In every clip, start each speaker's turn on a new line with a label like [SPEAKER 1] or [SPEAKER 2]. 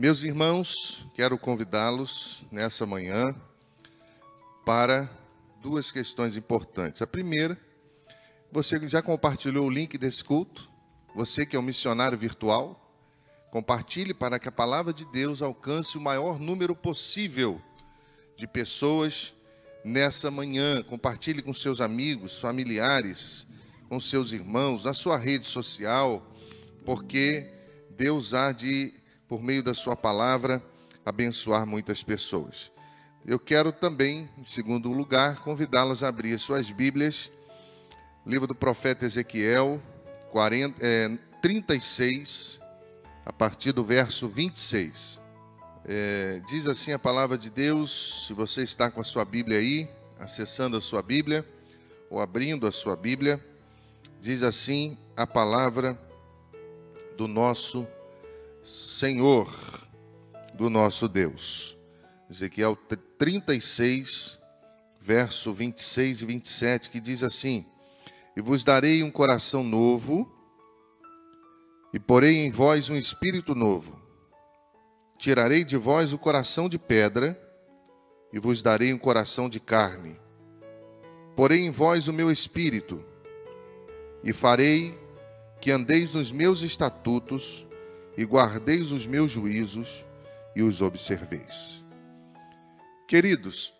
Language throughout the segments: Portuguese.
[SPEAKER 1] Meus irmãos, quero convidá-los nessa manhã para duas questões importantes. A primeira, você já compartilhou o link desse culto? Você que é um missionário virtual, compartilhe para que a palavra de Deus alcance o maior número possível de pessoas nessa manhã. Compartilhe com seus amigos, familiares, com seus irmãos, na sua rede social, porque Deus há de por meio da sua palavra, abençoar muitas pessoas. Eu quero também, em segundo lugar, convidá-los a abrir suas Bíblias, livro do profeta Ezequiel, 40, é, 36, a partir do verso 26. É, diz assim a palavra de Deus, se você está com a sua Bíblia aí, acessando a sua Bíblia, ou abrindo a sua Bíblia, diz assim a palavra do nosso Deus Senhor do nosso Deus. Ezequiel 36, verso 26 e 27, que diz assim: E vos darei um coração novo, e porei em vós um espírito novo. Tirarei de vós o coração de pedra, e vos darei um coração de carne. Porei em vós o meu espírito, e farei que andeis nos meus estatutos, e guardeis os meus juízos e os observeis. Queridos,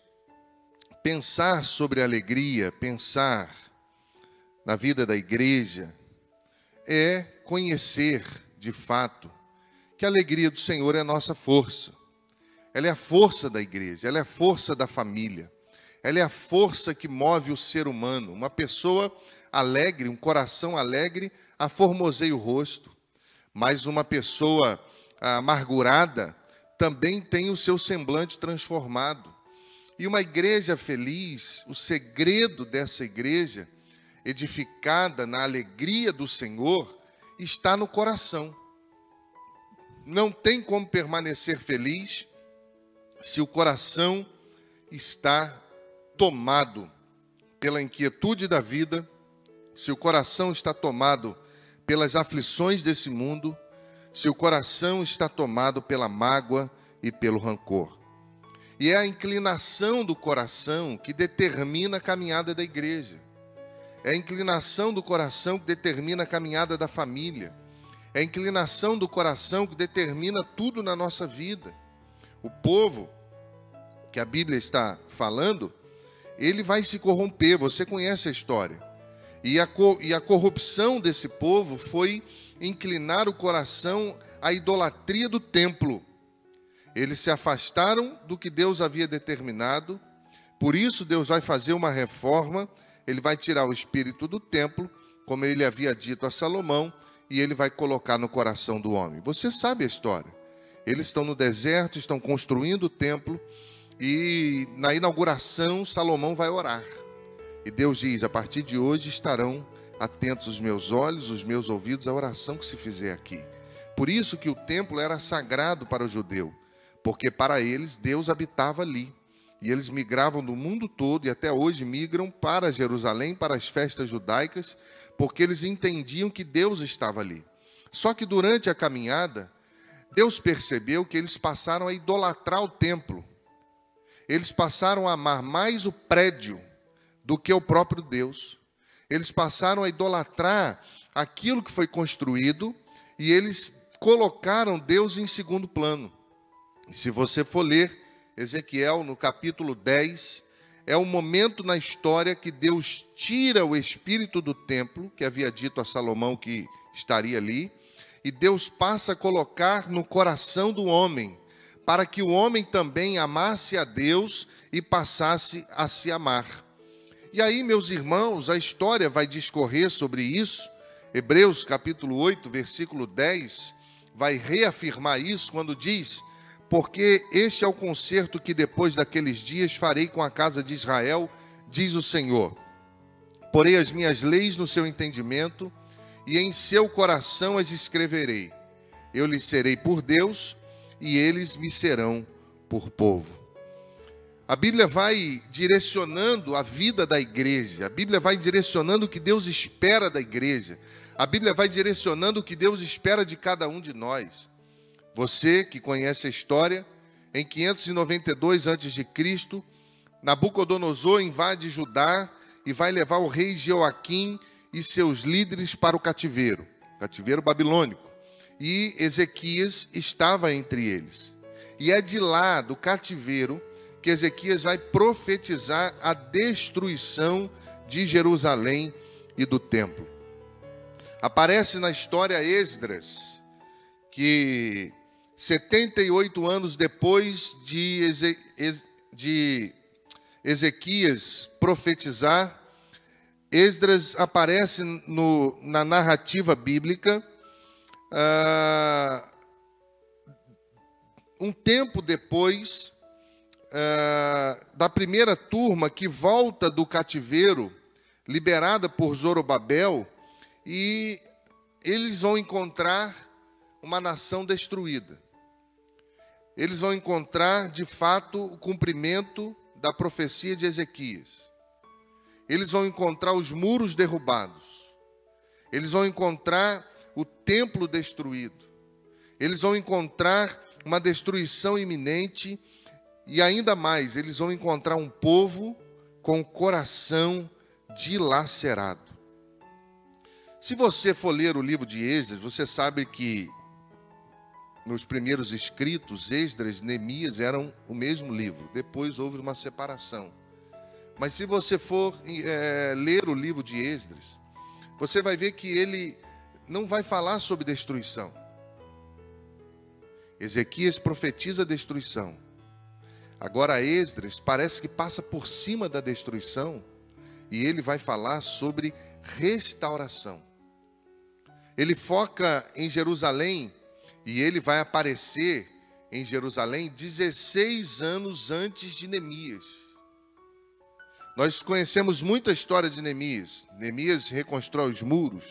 [SPEAKER 1] pensar sobre alegria, pensar na vida da igreja, é conhecer de fato que a alegria do Senhor é nossa força. Ela é a força da igreja, ela é a força da família, ela é a força que move o ser humano. Uma pessoa alegre, um coração alegre, aformoseia o rosto, mas uma pessoa amargurada também tem o seu semblante transformado. E uma igreja feliz, o segredo dessa igreja, edificada na alegria do Senhor, está no coração. Não tem como permanecer feliz se o coração está tomado pela inquietude da vida, se o coração está tomado pelas aflições desse mundo, seu coração está tomado pela mágoa e pelo rancor. E é a inclinação do coração que determina a caminhada da igreja. É a inclinação do coração que determina a caminhada da família. É a inclinação do coração que determina tudo na nossa vida. O povo que a Bíblia está falando, ele vai se corromper. Você conhece a história. E a, e a corrupção desse povo foi inclinar o coração à idolatria do templo. Eles se afastaram do que Deus havia determinado, por isso Deus vai fazer uma reforma, ele vai tirar o espírito do templo, como ele havia dito a Salomão, e ele vai colocar no coração do homem. Você sabe a história. Eles estão no deserto, estão construindo o templo, e na inauguração Salomão vai orar. E Deus diz: a partir de hoje estarão atentos os meus olhos, os meus ouvidos à oração que se fizer aqui. Por isso que o templo era sagrado para o judeu, porque para eles Deus habitava ali. E eles migravam do mundo todo e até hoje migram para Jerusalém, para as festas judaicas, porque eles entendiam que Deus estava ali. Só que durante a caminhada, Deus percebeu que eles passaram a idolatrar o templo. Eles passaram a amar mais o prédio do que o próprio Deus. Eles passaram a idolatrar aquilo que foi construído e eles colocaram Deus em segundo plano. E se você for ler Ezequiel no capítulo 10, é o momento na história que Deus tira o espírito do templo, que havia dito a Salomão que estaria ali, e Deus passa a colocar no coração do homem, para que o homem também amasse a Deus e passasse a se amar. E aí, meus irmãos, a história vai discorrer sobre isso. Hebreus capítulo 8, versículo 10, vai reafirmar isso quando diz: Porque este é o concerto que depois daqueles dias farei com a casa de Israel, diz o Senhor. Porei as minhas leis no seu entendimento e em seu coração as escreverei. Eu lhes serei por Deus e eles me serão por povo. A Bíblia vai direcionando a vida da igreja, a Bíblia vai direcionando o que Deus espera da igreja, a Bíblia vai direcionando o que Deus espera de cada um de nós. Você que conhece a história, em 592 a.C., Nabucodonosor invade Judá e vai levar o rei Joaquim e seus líderes para o cativeiro, cativeiro babilônico. E Ezequias estava entre eles. E é de lá, do cativeiro, que Ezequias vai profetizar a destruição de Jerusalém e do templo. Aparece na história Esdras, que 78 anos depois de, Eze, de Ezequias profetizar, Esdras aparece no, na narrativa bíblica uh, um tempo depois uh, da primeira turma que volta do cativeiro, liberada por Zorobabel, e eles vão encontrar uma nação destruída. Eles vão encontrar, de fato, o cumprimento da profecia de Ezequias. Eles vão encontrar os muros derrubados. Eles vão encontrar o templo destruído. Eles vão encontrar uma destruição iminente e ainda mais, eles vão encontrar um povo com o coração dilacerado. Se você for ler o livro de Esdras, você sabe que nos primeiros escritos, Esdras e Neemias eram o mesmo livro. Depois houve uma separação. Mas se você for é, ler o livro de Esdras, você vai ver que ele não vai falar sobre destruição. Ezequias profetiza destruição. Agora Esdras parece que passa por cima da destruição e ele vai falar sobre restauração. Ele foca em Jerusalém e ele vai aparecer em Jerusalém 16 anos antes de Neemias. Nós conhecemos muito a história de Neemias. Neemias reconstrói os muros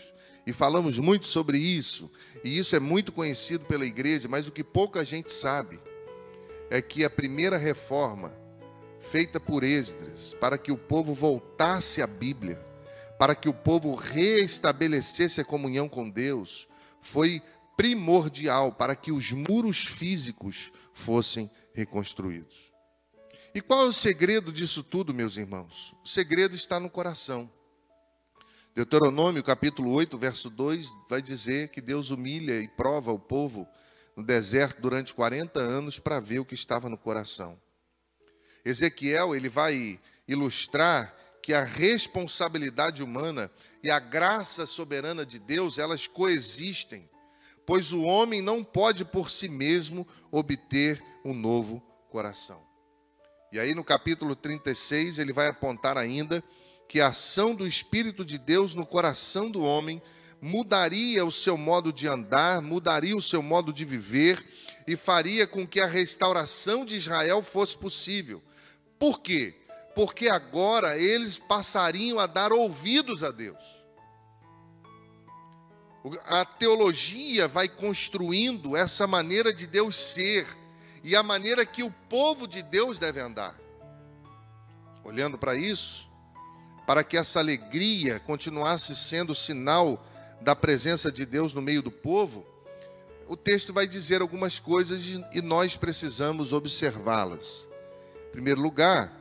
[SPEAKER 1] e falamos muito sobre isso. E isso é muito conhecido pela igreja, mas o que pouca gente sabe é que a primeira reforma feita por Esdras para que o povo voltasse à Bíblia, para que o povo reestabelecesse a comunhão com Deus, foi primordial para que os muros físicos fossem reconstruídos. E qual é o segredo disso tudo, meus irmãos? O segredo está no coração. Deuteronômio capítulo 8, verso 2 vai dizer que Deus humilha e prova o povo no deserto durante 40 anos para ver o que estava no coração. Ezequiel, ele vai ilustrar que a responsabilidade humana e a graça soberana de Deus, elas coexistem pois o homem não pode por si mesmo obter um novo coração. E aí no capítulo 36 ele vai apontar ainda que a ação do Espírito de Deus no coração do homem mudaria o seu modo de andar, mudaria o seu modo de viver e faria com que a restauração de Israel fosse possível. Por quê? Porque agora eles passariam a dar ouvidos a Deus. A teologia vai construindo essa maneira de Deus ser e a maneira que o povo de Deus deve andar. Olhando para isso, para que essa alegria continuasse sendo sinal da presença de Deus no meio do povo, o texto vai dizer algumas coisas e nós precisamos observá-las. Em primeiro lugar,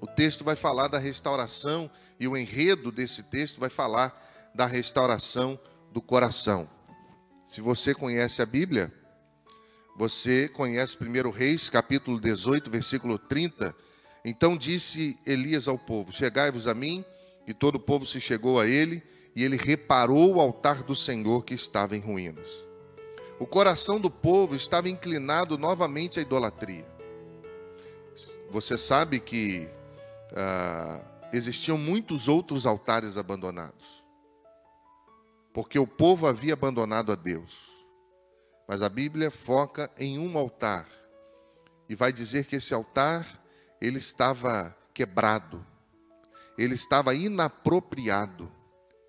[SPEAKER 1] o texto vai falar da restauração e o enredo desse texto vai falar da restauração do coração. Se você conhece a Bíblia, você conhece 1 Reis, capítulo 18, versículo 30. Então disse Elias ao povo: Chegai-vos a mim. E todo o povo se chegou a ele, e ele reparou o altar do Senhor que estava em ruínas. O coração do povo estava inclinado novamente à idolatria. Você sabe que ah, existiam muitos outros altares abandonados porque o povo havia abandonado a Deus. Mas a Bíblia foca em um altar e vai dizer que esse altar ele estava quebrado, ele estava inapropriado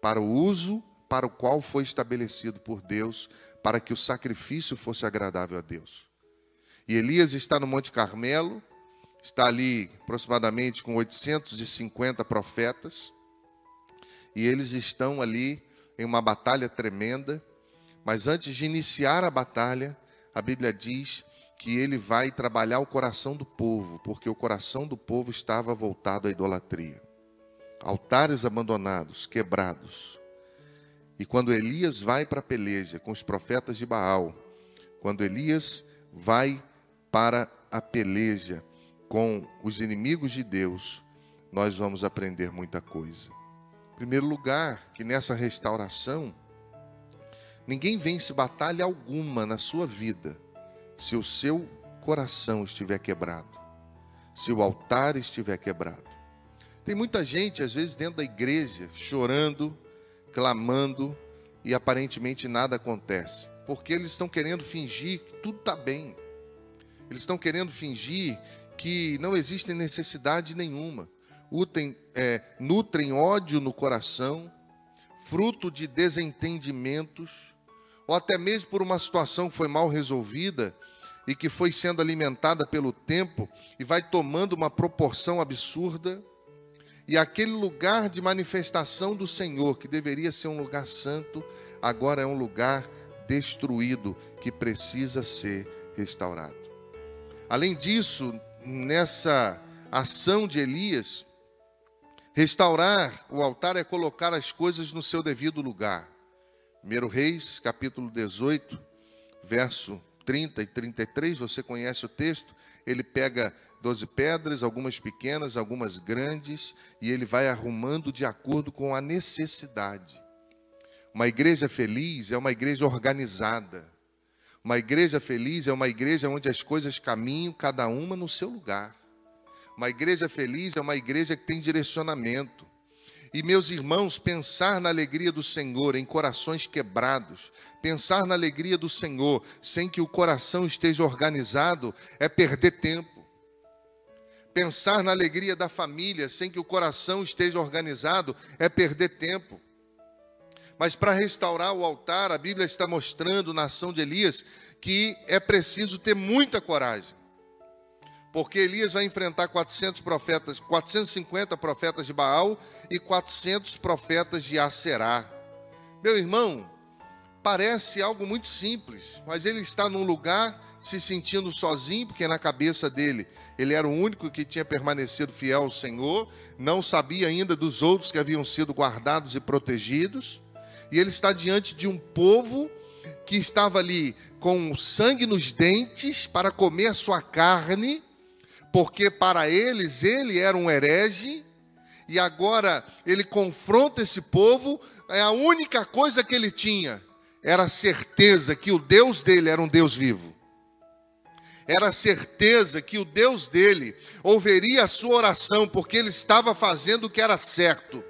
[SPEAKER 1] para o uso para o qual foi estabelecido por Deus, para que o sacrifício fosse agradável a Deus. E Elias está no Monte Carmelo, está ali aproximadamente com 850 profetas, e eles estão ali em uma batalha tremenda, mas antes de iniciar a batalha, a Bíblia diz que ele vai trabalhar o coração do povo, porque o coração do povo estava voltado à idolatria. Altares abandonados, quebrados. E quando Elias vai para a peleja com os profetas de Baal, quando Elias vai para a peleja com os inimigos de Deus, nós vamos aprender muita coisa. Em primeiro lugar, que nessa restauração, ninguém vence batalha alguma na sua vida se o seu coração estiver quebrado, se o altar estiver quebrado. Tem muita gente, às vezes, dentro da igreja, chorando, clamando, e aparentemente nada acontece, porque eles estão querendo fingir que tudo está bem, eles estão querendo fingir que não existe necessidade nenhuma, nutrem, é, nutrem ódio no coração, fruto de desentendimentos, ou até mesmo por uma situação que foi mal resolvida e que foi sendo alimentada pelo tempo e vai tomando uma proporção absurda. E aquele lugar de manifestação do Senhor, que deveria ser um lugar santo, agora é um lugar destruído que precisa ser restaurado. Além disso, nessa ação de Elias, restaurar o altar é colocar as coisas no seu devido lugar. 1 Reis, capítulo 18, verso 30 e 33, você conhece o texto, ele pega 12 pedras, algumas pequenas, algumas grandes, e ele vai arrumando de acordo com a necessidade. Uma igreja feliz é uma igreja organizada. Uma igreja feliz é uma igreja onde as coisas caminham cada uma no seu lugar. Uma igreja feliz é uma igreja que tem direcionamento. E, meus irmãos, pensar na alegria do Senhor em corações quebrados, pensar na alegria do Senhor sem que o coração esteja organizado, é perder tempo. Pensar na alegria da família sem que o coração esteja organizado, é perder tempo. Mas para restaurar o altar, a Bíblia está mostrando na ação de Elias que é preciso ter muita coragem porque Elias vai enfrentar 400 profetas, 450 profetas de Baal e 400 profetas de Aserá. Meu irmão, parece algo muito simples, mas ele está num lugar se sentindo sozinho, porque na cabeça dele ele era o único que tinha permanecido fiel ao Senhor, não sabia ainda dos outros que haviam sido guardados e protegidos, e ele está diante de um povo que estava ali com sangue nos dentes para comer a sua carne porque para eles ele era um herege, e agora ele confronta esse povo, é a única coisa que ele tinha era a certeza que o Deus dele era um Deus vivo. Era a certeza que o Deus dele ouviria a sua oração, porque ele estava fazendo o que era certo.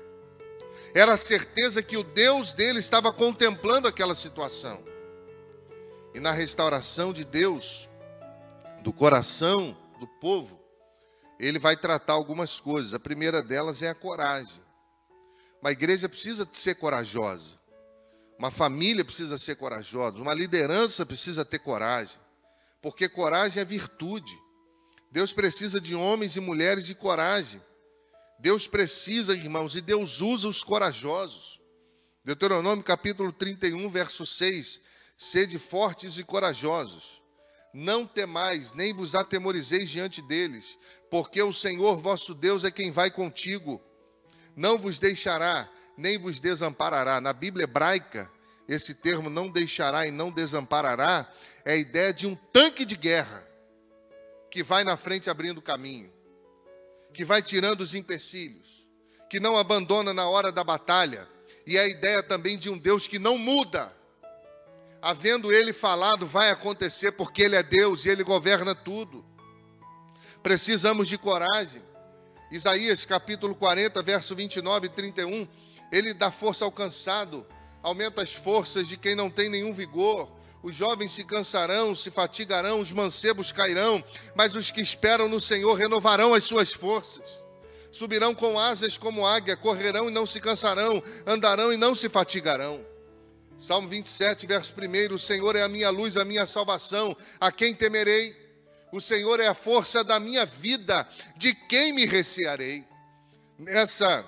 [SPEAKER 1] Era a certeza que o Deus dele estava contemplando aquela situação. E na restauração de Deus, do coração do povo, ele vai tratar algumas coisas. A primeira delas é a coragem. Uma igreja precisa ser corajosa. Uma família precisa ser corajosa. Uma liderança precisa ter coragem. Porque coragem é virtude. Deus precisa de homens e mulheres de coragem. Deus precisa, irmãos, e Deus usa os corajosos. Deuteronômio capítulo 31, verso 6. Sede fortes e corajosos não temais, nem vos atemorizeis diante deles, porque o Senhor vosso Deus é quem vai contigo. Não vos deixará, nem vos desamparará. Na Bíblia hebraica, esse termo não deixará e não desamparará é a ideia de um tanque de guerra que vai na frente abrindo caminho, que vai tirando os empecilhos, que não abandona na hora da batalha, e é a ideia também de um Deus que não muda havendo ele falado, vai acontecer, porque ele é Deus e ele governa tudo. Precisamos de coragem. Isaías capítulo 40, verso 29 e 31, ele dá força ao cansado, aumenta as forças de quem não tem nenhum vigor. Os jovens se cansarão, se fatigarão, os mancebos cairão, mas os que esperam no Senhor renovarão as suas forças. Subirão com asas como águia, correrão e não se cansarão, andarão e não se fatigarão. Salmo 27, verso 1: O Senhor é a minha luz, a minha salvação, a quem temerei? O Senhor é a força da minha vida, de quem me recearei? Nessa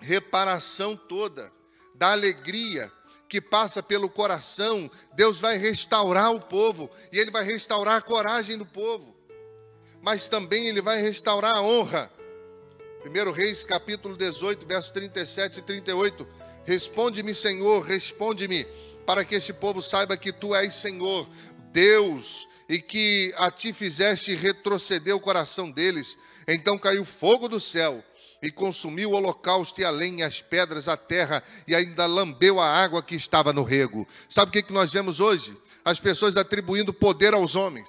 [SPEAKER 1] reparação toda, da alegria que passa pelo coração, Deus vai restaurar o povo e ele vai restaurar a coragem do povo. Mas também ele vai restaurar a honra. 1 Reis capítulo 18, verso 37 e 38. Responde-me, Senhor, responde-me, para que este povo saiba que tu és Senhor, Deus, e que a ti fizeste retroceder o coração deles. Então caiu fogo do céu e consumiu o holocausto e a lenha, as pedras, a terra, e ainda lambeu a água que estava no rego. Sabe o que, que nós vemos hoje? As pessoas atribuindo poder aos homens.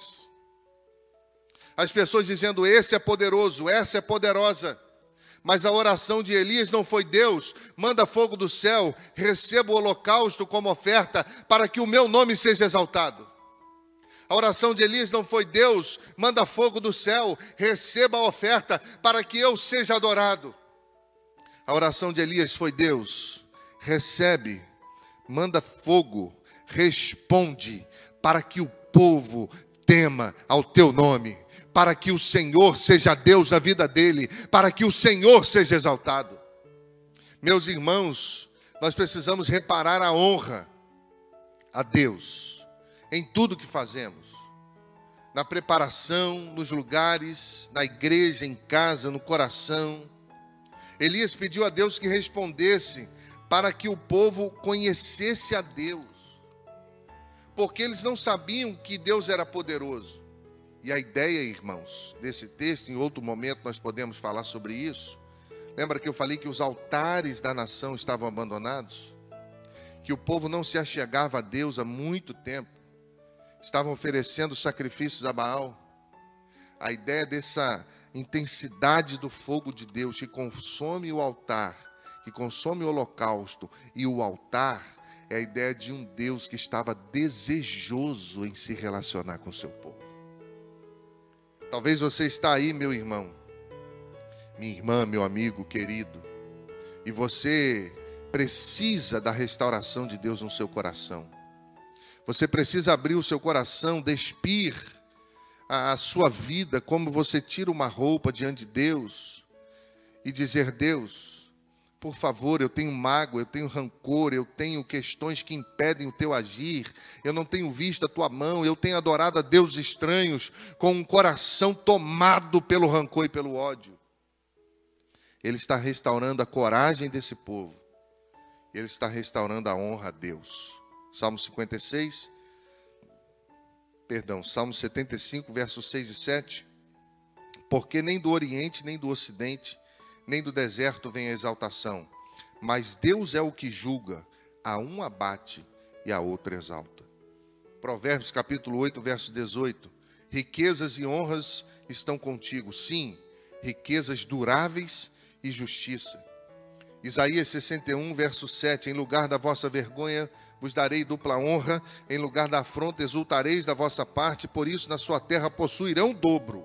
[SPEAKER 1] As pessoas dizendo: esse é poderoso, essa é poderosa. Mas a oração de Elias não foi Deus, manda fogo do céu, receba o holocausto como oferta, para que o meu nome seja exaltado. A oração de Elias não foi Deus, manda fogo do céu, receba a oferta para que eu seja adorado. A oração de Elias foi Deus, recebe, manda fogo, responde para que o povo tema ao teu nome, para que o Senhor seja Deus na vida dele, para que o Senhor seja exaltado. Meus irmãos, nós precisamos reparar a honra a Deus em tudo que fazemos na preparação, nos lugares, na igreja, em casa, no coração. Elias pediu a Deus que respondesse para que o povo conhecesse a Deus, porque eles não sabiam que Deus era poderoso. E a ideia, irmãos, desse texto, em outro momento nós podemos falar sobre isso. Lembra que eu falei que os altares da nação estavam abandonados? Que o povo não se achegava a Deus há muito tempo estavam oferecendo sacrifícios a Baal. A ideia dessa intensidade do fogo de Deus que consome o altar, que consome o holocausto e o altar, é a ideia de um Deus que estava desejoso em se relacionar com seu povo. Talvez você está aí, meu irmão, minha irmã, meu amigo querido, e você precisa da restauração de Deus no seu coração. Você precisa abrir o seu coração, despir a sua vida, como você tira uma roupa diante de Deus e dizer: Deus, por favor, eu tenho mágoa, eu tenho rancor, eu tenho questões que impedem o teu agir, eu não tenho visto a tua mão, eu tenho adorado a deuses estranhos com um coração tomado pelo rancor e pelo ódio. Ele está restaurando a coragem desse povo, ele está restaurando a honra a Deus. Salmo 56, perdão, Salmo 75, versos 6 e 7. Porque nem do Oriente, nem do Ocidente, nem do deserto vem a exaltação, mas Deus é o que julga, a um abate e a outro exalta. Provérbios capítulo 8, verso 18. Riquezas e honras estão contigo, sim, riquezas duráveis e justiça. Isaías 61, verso 7. Em lugar da vossa vergonha, vos darei dupla honra, em lugar da afronta exultareis da vossa parte, por isso na sua terra possuirão dobro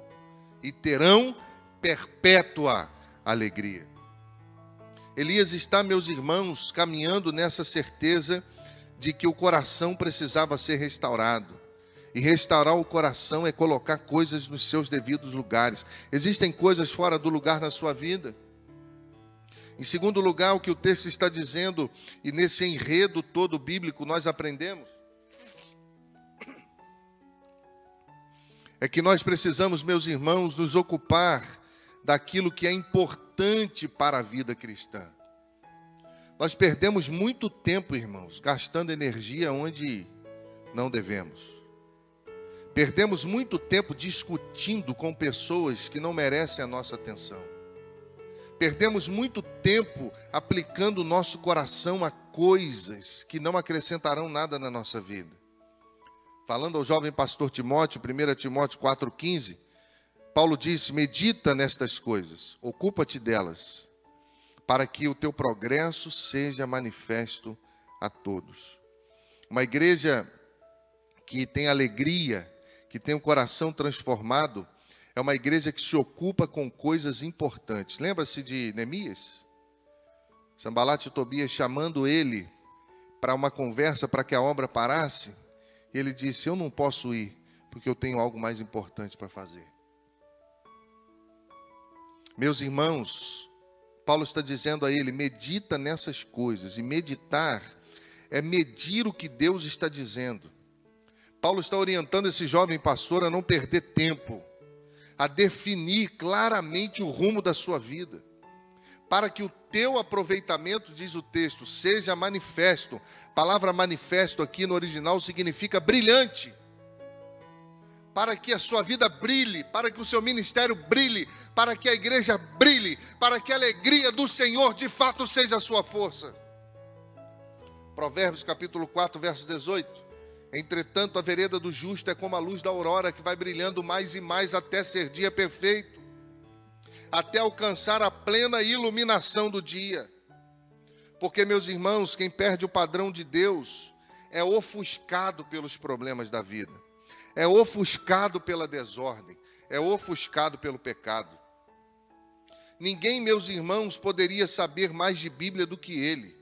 [SPEAKER 1] e terão perpétua alegria. Elias está, meus irmãos, caminhando nessa certeza de que o coração precisava ser restaurado. E restaurar o coração é colocar coisas nos seus devidos lugares. Existem coisas fora do lugar na sua vida? Em segundo lugar, o que o texto está dizendo, e nesse enredo todo bíblico nós aprendemos, é que nós precisamos, meus irmãos, nos ocupar daquilo que é importante para a vida cristã. Nós perdemos muito tempo, irmãos, gastando energia onde não devemos. Perdemos muito tempo discutindo com pessoas que não merecem a nossa atenção. Perdemos muito tempo aplicando o nosso coração a coisas que não acrescentarão nada na nossa vida. Falando ao jovem pastor Timóteo, 1 Timóteo 4,15, Paulo disse: Medita nestas coisas, ocupa-te delas, para que o teu progresso seja manifesto a todos. Uma igreja que tem alegria, que tem o coração transformado, é uma igreja que se ocupa com coisas importantes. Lembra-se de Neemias? Sambalat e Tobias chamando ele para uma conversa para que a obra parasse. Ele disse: Eu não posso ir, porque eu tenho algo mais importante para fazer. Meus irmãos, Paulo está dizendo a ele: medita nessas coisas, e meditar é medir o que Deus está dizendo. Paulo está orientando esse jovem pastor a não perder tempo, a definir claramente o rumo da sua vida, para que o teu aproveitamento, diz o texto, seja manifesto. A palavra manifesto aqui no original significa brilhante. Para que a sua vida brilhe, para que o seu ministério brilhe, para que a igreja brilhe, para que a alegria do Senhor de fato seja a sua força. Provérbios capítulo 4, verso 18. Entretanto, a vereda do justo é como a luz da aurora que vai brilhando mais e mais até ser dia perfeito, até alcançar a plena iluminação do dia. Porque, meus irmãos, quem perde o padrão de Deus é ofuscado pelos problemas da vida, é ofuscado pela desordem, é ofuscado pelo pecado. Ninguém, meus irmãos, poderia saber mais de Bíblia do que ele.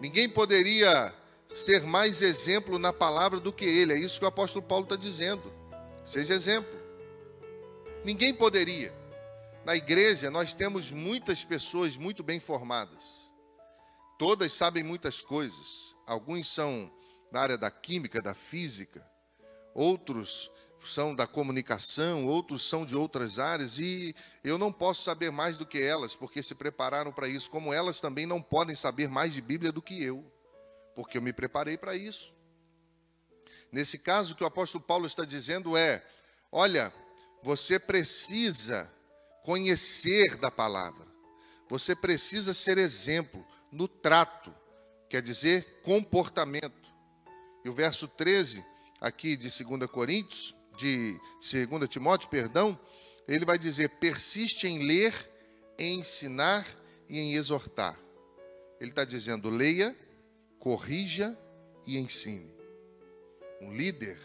[SPEAKER 1] Ninguém poderia ser mais exemplo na palavra do que ele. É isso que o apóstolo Paulo está dizendo. Seja exemplo. Ninguém poderia. Na igreja, nós temos muitas pessoas muito bem formadas. Todas sabem muitas coisas. Alguns são da área da química, da física. Outros são da comunicação, outros são de outras áreas, e eu não posso saber mais do que elas, porque se prepararam para isso, como elas também não podem saber mais de Bíblia do que eu porque eu me preparei para isso. Nesse caso, o que o apóstolo Paulo está dizendo é: olha, você precisa conhecer da palavra, você precisa ser exemplo no trato, quer dizer, comportamento. E o verso 13, aqui de 2 Coríntios, de 2 Timóteo, perdão, ele vai dizer: persiste em ler, em ensinar e em exortar. Ele está dizendo: leia, corrija e ensine. Um líder,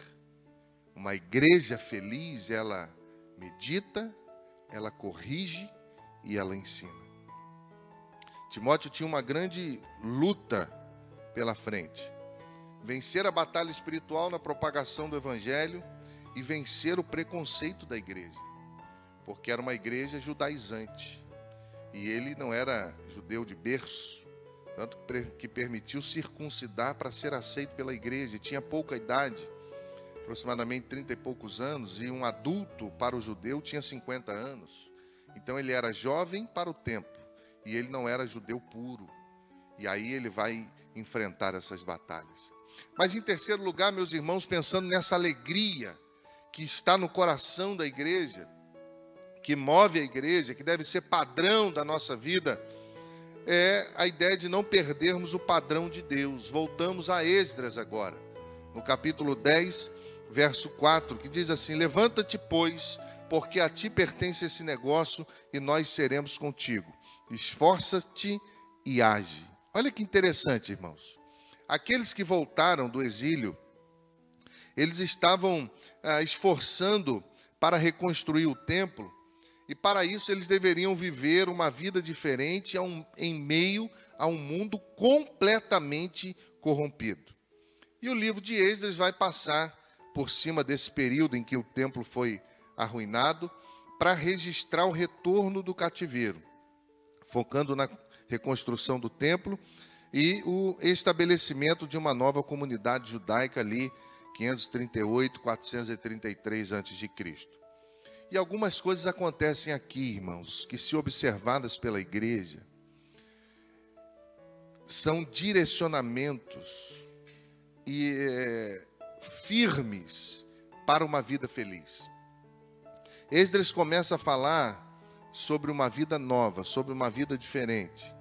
[SPEAKER 1] uma igreja feliz, ela medita, ela corrige e ela ensina. Timóteo tinha uma grande luta pela frente. Vencer a batalha espiritual na propagação do evangelho e vencer o preconceito da igreja. Porque era uma igreja judaizante. E ele não era judeu de berço tanto que permitiu circuncidar para ser aceito pela igreja. Tinha pouca idade, aproximadamente 30 e poucos anos, e um adulto para o judeu tinha 50 anos. Então ele era jovem para o tempo, e ele não era judeu puro. E aí ele vai enfrentar essas batalhas. Mas em terceiro lugar, meus irmãos, pensando nessa alegria que está no coração da igreja, que move a igreja, que deve ser padrão da nossa vida, é a ideia de não perdermos o padrão de Deus. Voltamos a Esdras agora, no capítulo 10, verso 4, que diz assim: Levanta-te, pois, porque a ti pertence esse negócio e nós seremos contigo. Esforça-te e age. Olha que interessante, irmãos. Aqueles que voltaram do exílio, eles estavam ah, esforçando para reconstruir o templo, e para isso eles deveriam viver uma vida diferente em meio a um mundo completamente corrompido. E o livro de Esdras vai passar por cima desse período em que o templo foi arruinado para registrar o retorno do cativeiro, focando na reconstrução do templo e o estabelecimento de uma nova comunidade judaica ali 538, 433 a.C. E algumas coisas acontecem aqui, irmãos, que se observadas pela igreja, são direcionamentos e é, firmes para uma vida feliz. Esdras começa a falar sobre uma vida nova, sobre uma vida diferente.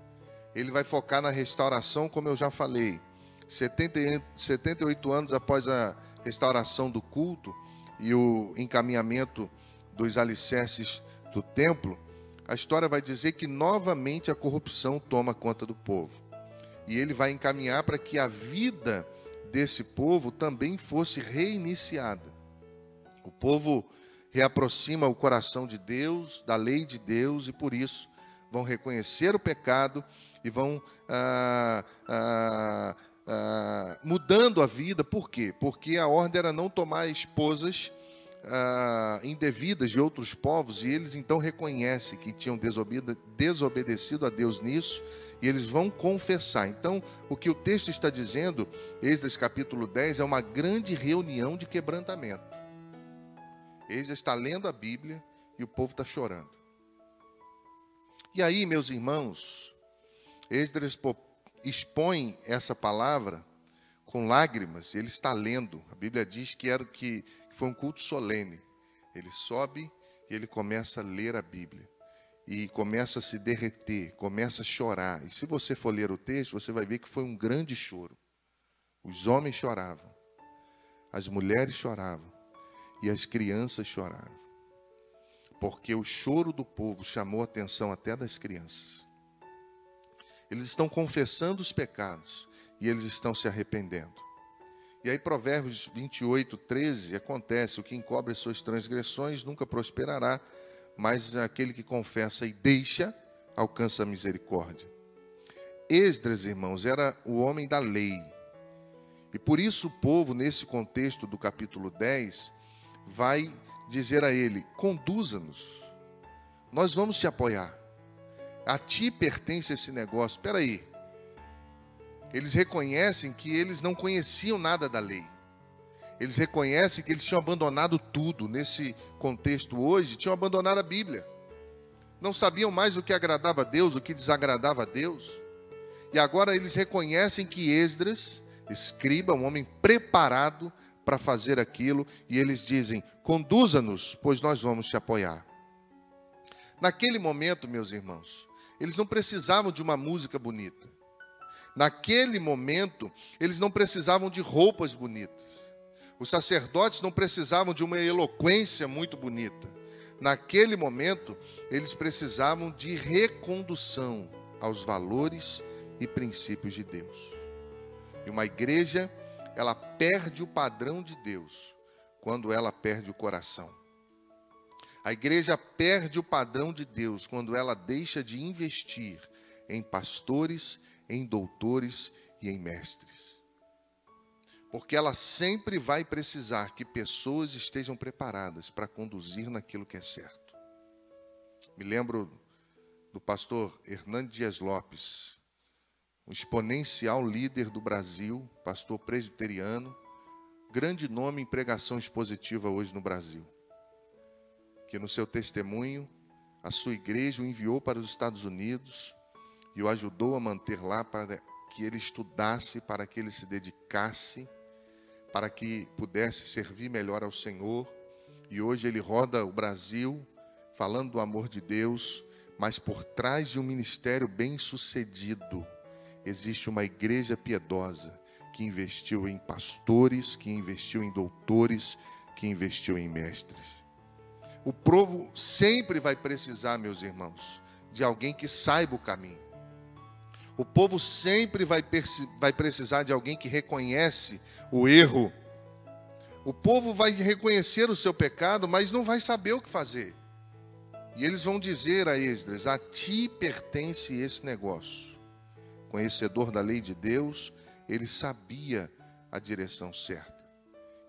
[SPEAKER 1] Ele vai focar na restauração, como eu já falei. 78 anos após a restauração do culto e o encaminhamento dos alicerces do templo, a história vai dizer que novamente a corrupção toma conta do povo. E ele vai encaminhar para que a vida desse povo também fosse reiniciada. O povo reaproxima o coração de Deus, da lei de Deus, e por isso vão reconhecer o pecado e vão ah, ah, ah, mudando a vida. Por quê? Porque a ordem era não tomar esposas ah, indevidas de outros povos, e eles então reconhecem que tinham desobedecido a Deus nisso, e eles vão confessar. Então, o que o texto está dizendo, Esdras capítulo 10, é uma grande reunião de quebrantamento. Esdras está lendo a Bíblia e o povo está chorando. E aí, meus irmãos, Esdras expõe essa palavra com lágrimas, ele está lendo. A Bíblia diz que era que foi um culto solene. Ele sobe e ele começa a ler a Bíblia. E começa a se derreter, começa a chorar. E se você for ler o texto, você vai ver que foi um grande choro. Os homens choravam, as mulheres choravam e as crianças choravam. Porque o choro do povo chamou a atenção até das crianças. Eles estão confessando os pecados e eles estão se arrependendo. E aí, Provérbios 28, 13, acontece: o que encobre as suas transgressões nunca prosperará, mas aquele que confessa e deixa alcança a misericórdia. Esdras, irmãos, era o homem da lei. E por isso o povo, nesse contexto do capítulo 10, vai dizer a ele: conduza-nos, nós vamos te apoiar. A ti pertence esse negócio. Espera aí, eles reconhecem que eles não conheciam nada da lei. Eles reconhecem que eles tinham abandonado tudo. Nesse contexto hoje, tinham abandonado a Bíblia. Não sabiam mais o que agradava a Deus, o que desagradava a Deus. E agora eles reconhecem que Esdras, escriba, um homem preparado para fazer aquilo, e eles dizem: conduza-nos, pois nós vamos te apoiar. Naquele momento, meus irmãos, eles não precisavam de uma música bonita. Naquele momento, eles não precisavam de roupas bonitas. Os sacerdotes não precisavam de uma eloquência muito bonita. Naquele momento, eles precisavam de recondução aos valores e princípios de Deus. E uma igreja, ela perde o padrão de Deus quando ela perde o coração. A igreja perde o padrão de Deus quando ela deixa de investir em pastores em doutores e em mestres. Porque ela sempre vai precisar que pessoas estejam preparadas para conduzir naquilo que é certo. Me lembro do pastor Hernando Dias Lopes, um exponencial líder do Brasil, pastor presbiteriano, grande nome em pregação expositiva hoje no Brasil, que no seu testemunho a sua igreja o enviou para os Estados Unidos e o ajudou a manter lá para que ele estudasse, para que ele se dedicasse, para que pudesse servir melhor ao Senhor. E hoje ele roda o Brasil falando do amor de Deus, mas por trás de um ministério bem-sucedido existe uma igreja piedosa que investiu em pastores, que investiu em doutores, que investiu em mestres. O povo sempre vai precisar, meus irmãos, de alguém que saiba o caminho. O povo sempre vai, vai precisar de alguém que reconhece o erro. O povo vai reconhecer o seu pecado, mas não vai saber o que fazer. E eles vão dizer a Esdras: A ti pertence esse negócio. Conhecedor da lei de Deus, ele sabia a direção certa.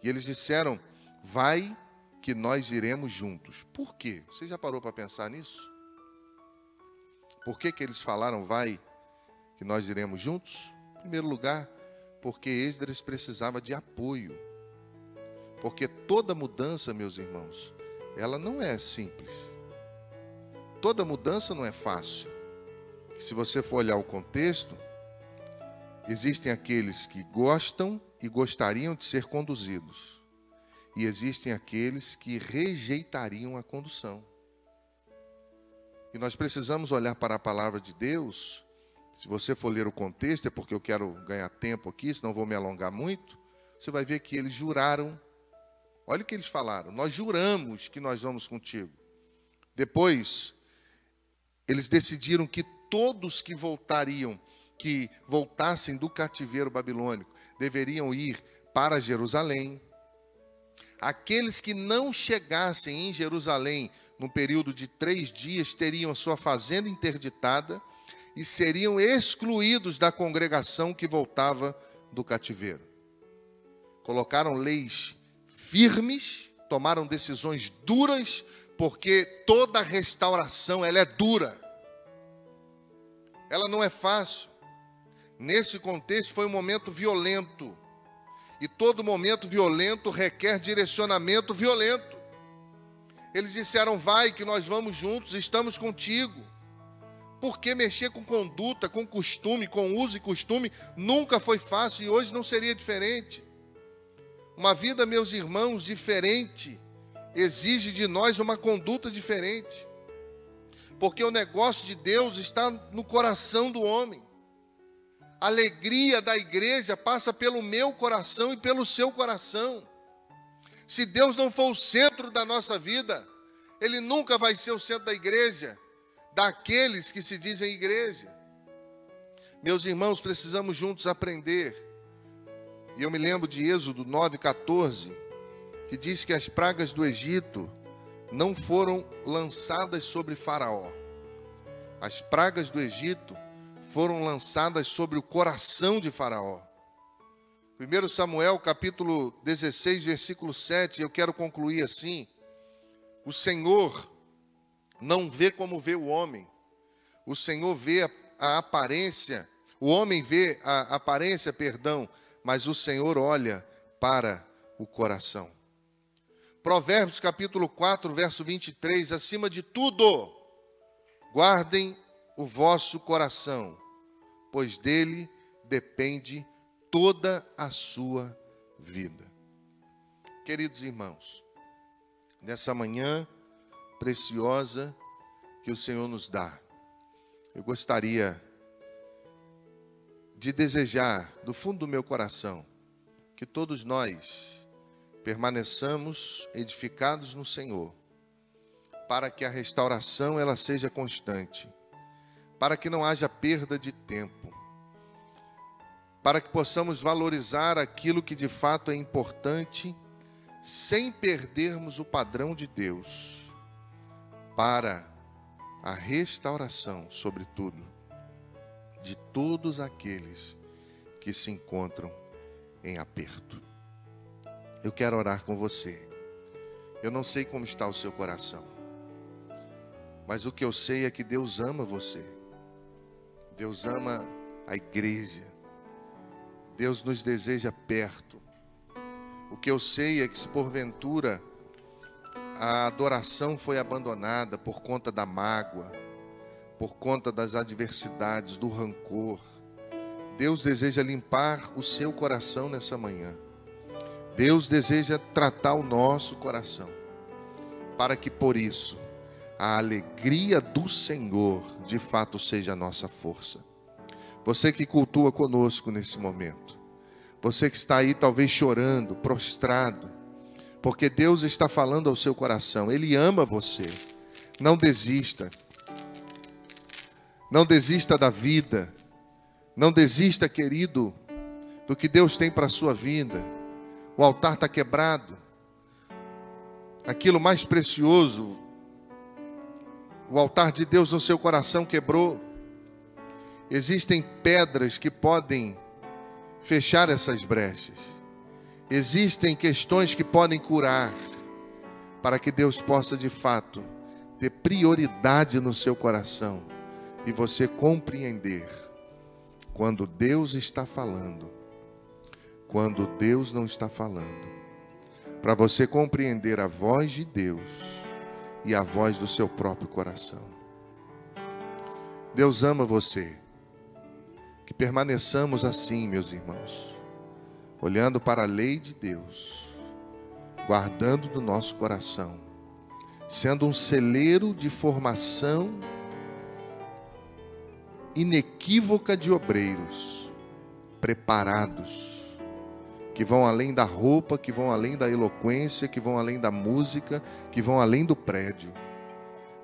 [SPEAKER 1] E eles disseram: Vai que nós iremos juntos. Por quê? Você já parou para pensar nisso? Por que, que eles falaram vai que nós iremos juntos? Em primeiro lugar, porque Esdras precisava de apoio. Porque toda mudança, meus irmãos, ela não é simples. Toda mudança não é fácil. Se você for olhar o contexto, existem aqueles que gostam e gostariam de ser conduzidos. E existem aqueles que rejeitariam a condução. E nós precisamos olhar para a palavra de Deus se você for ler o contexto, é porque eu quero ganhar tempo aqui, senão vou me alongar muito. Você vai ver que eles juraram. Olha o que eles falaram: Nós juramos que nós vamos contigo. Depois, eles decidiram que todos que voltariam, que voltassem do cativeiro babilônico, deveriam ir para Jerusalém. Aqueles que não chegassem em Jerusalém no período de três dias teriam a sua fazenda interditada e seriam excluídos da congregação que voltava do cativeiro. Colocaram leis firmes tomaram decisões duras, porque toda restauração ela é dura. Ela não é fácil. Nesse contexto foi um momento violento. E todo momento violento requer direcionamento violento. Eles disseram: "Vai que nós vamos juntos, estamos contigo". Porque mexer com conduta, com costume, com uso e costume nunca foi fácil e hoje não seria diferente. Uma vida, meus irmãos, diferente exige de nós uma conduta diferente. Porque o negócio de Deus está no coração do homem. A alegria da igreja passa pelo meu coração e pelo seu coração. Se Deus não for o centro da nossa vida, Ele nunca vai ser o centro da igreja, daqueles que se dizem igreja. Meus irmãos, precisamos juntos aprender e eu me lembro de Êxodo 9,14, que diz que as pragas do Egito não foram lançadas sobre Faraó. As pragas do Egito foram lançadas sobre o coração de Faraó. 1 Samuel capítulo 16, versículo 7, eu quero concluir assim: O Senhor não vê como vê o homem, o Senhor vê a, a aparência, o homem vê a aparência, perdão, mas o Senhor olha para o coração. Provérbios capítulo 4, verso 23, acima de tudo, guardem o vosso coração, pois dele depende toda a sua vida. Queridos irmãos, nessa manhã preciosa que o Senhor nos dá, eu gostaria de desejar do fundo do meu coração que todos nós permaneçamos edificados no Senhor, para que a restauração ela seja constante, para que não haja perda de tempo, para que possamos valorizar aquilo que de fato é importante, sem perdermos o padrão de Deus, para a restauração, sobretudo, de todos aqueles que se encontram em aperto. Eu quero orar com você. Eu não sei como está o seu coração, mas o que eu sei é que Deus ama você. Deus ama a igreja. Deus nos deseja perto. O que eu sei é que se porventura a adoração foi abandonada por conta da mágoa, por conta das adversidades, do rancor. Deus deseja limpar o seu coração nessa manhã. Deus deseja tratar o nosso coração, para que por isso a alegria do Senhor de fato seja a nossa força. Você que cultua conosco nesse momento, você que está aí talvez chorando, prostrado, porque Deus está falando ao seu coração, Ele ama você. Não desista, não desista da vida. Não desista, querido, do que Deus tem para a sua vida. O altar está quebrado. Aquilo mais precioso, o altar de Deus no seu coração quebrou. Existem pedras que podem fechar essas brechas. Existem questões que podem curar, para que Deus possa de fato ter prioridade no seu coração e você compreender quando Deus está falando, quando Deus não está falando. Para você compreender a voz de Deus e a voz do seu próprio coração. Deus ama você. Que permaneçamos assim, meus irmãos, olhando para a lei de Deus, guardando do nosso coração, sendo um celeiro de formação inequívoca de obreiros preparados, que vão além da roupa, que vão além da eloquência, que vão além da música, que vão além do prédio,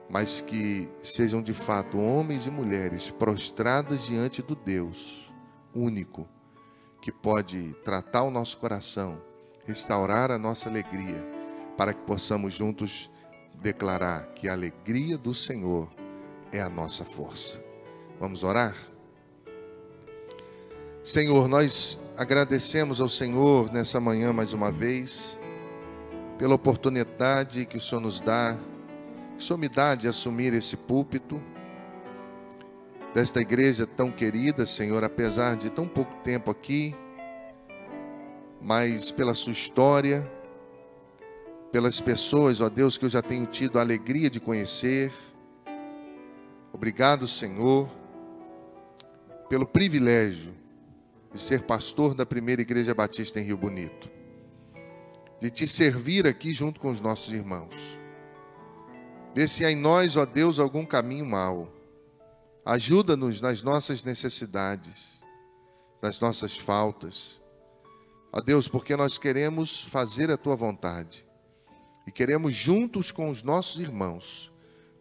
[SPEAKER 1] mas que sejam de fato homens e mulheres prostradas diante do Deus único, que pode tratar o nosso coração, restaurar a nossa alegria, para que possamos juntos declarar que a alegria do Senhor é a nossa força. Vamos orar? Senhor, nós agradecemos ao Senhor nessa manhã mais uma vez pela oportunidade que o Senhor nos dá, que o Senhor me dá de assumir esse púlpito desta igreja tão querida, Senhor, apesar de tão pouco tempo aqui, mas pela sua história, pelas pessoas, ó Deus, que eu já tenho tido a alegria de conhecer. Obrigado, Senhor, pelo privilégio de ser pastor da primeira igreja batista em Rio Bonito, de te servir aqui junto com os nossos irmãos. Vê se há em nós, ó Deus, algum caminho mau Ajuda-nos nas nossas necessidades, nas nossas faltas. Ó Deus, porque nós queremos fazer a tua vontade e queremos, juntos com os nossos irmãos,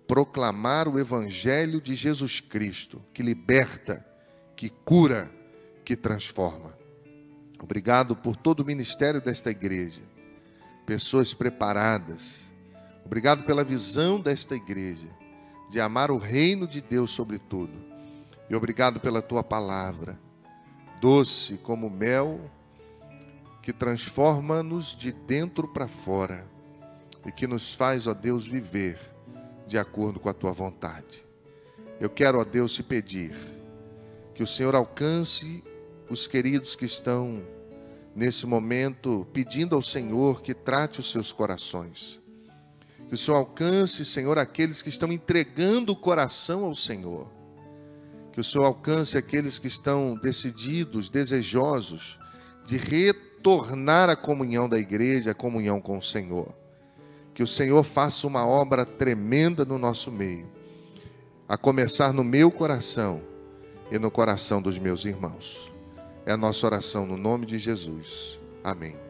[SPEAKER 1] proclamar o Evangelho de Jesus Cristo, que liberta, que cura, que transforma. Obrigado por todo o ministério desta igreja, pessoas preparadas. Obrigado pela visão desta igreja de amar o reino de Deus sobre tudo. E obrigado pela tua palavra, doce como mel, que transforma-nos de dentro para fora e que nos faz, ó Deus, viver de acordo com a tua vontade. Eu quero, ó Deus, te pedir que o Senhor alcance os queridos que estão nesse momento pedindo ao Senhor que trate os seus corações que o Senhor alcance, Senhor, aqueles que estão entregando o coração ao Senhor. Que o Senhor alcance aqueles que estão decididos, desejosos de retornar à comunhão da igreja, à comunhão com o Senhor. Que o Senhor faça uma obra tremenda no nosso meio, a começar no meu coração e no coração dos meus irmãos. É a nossa oração no nome de Jesus. Amém.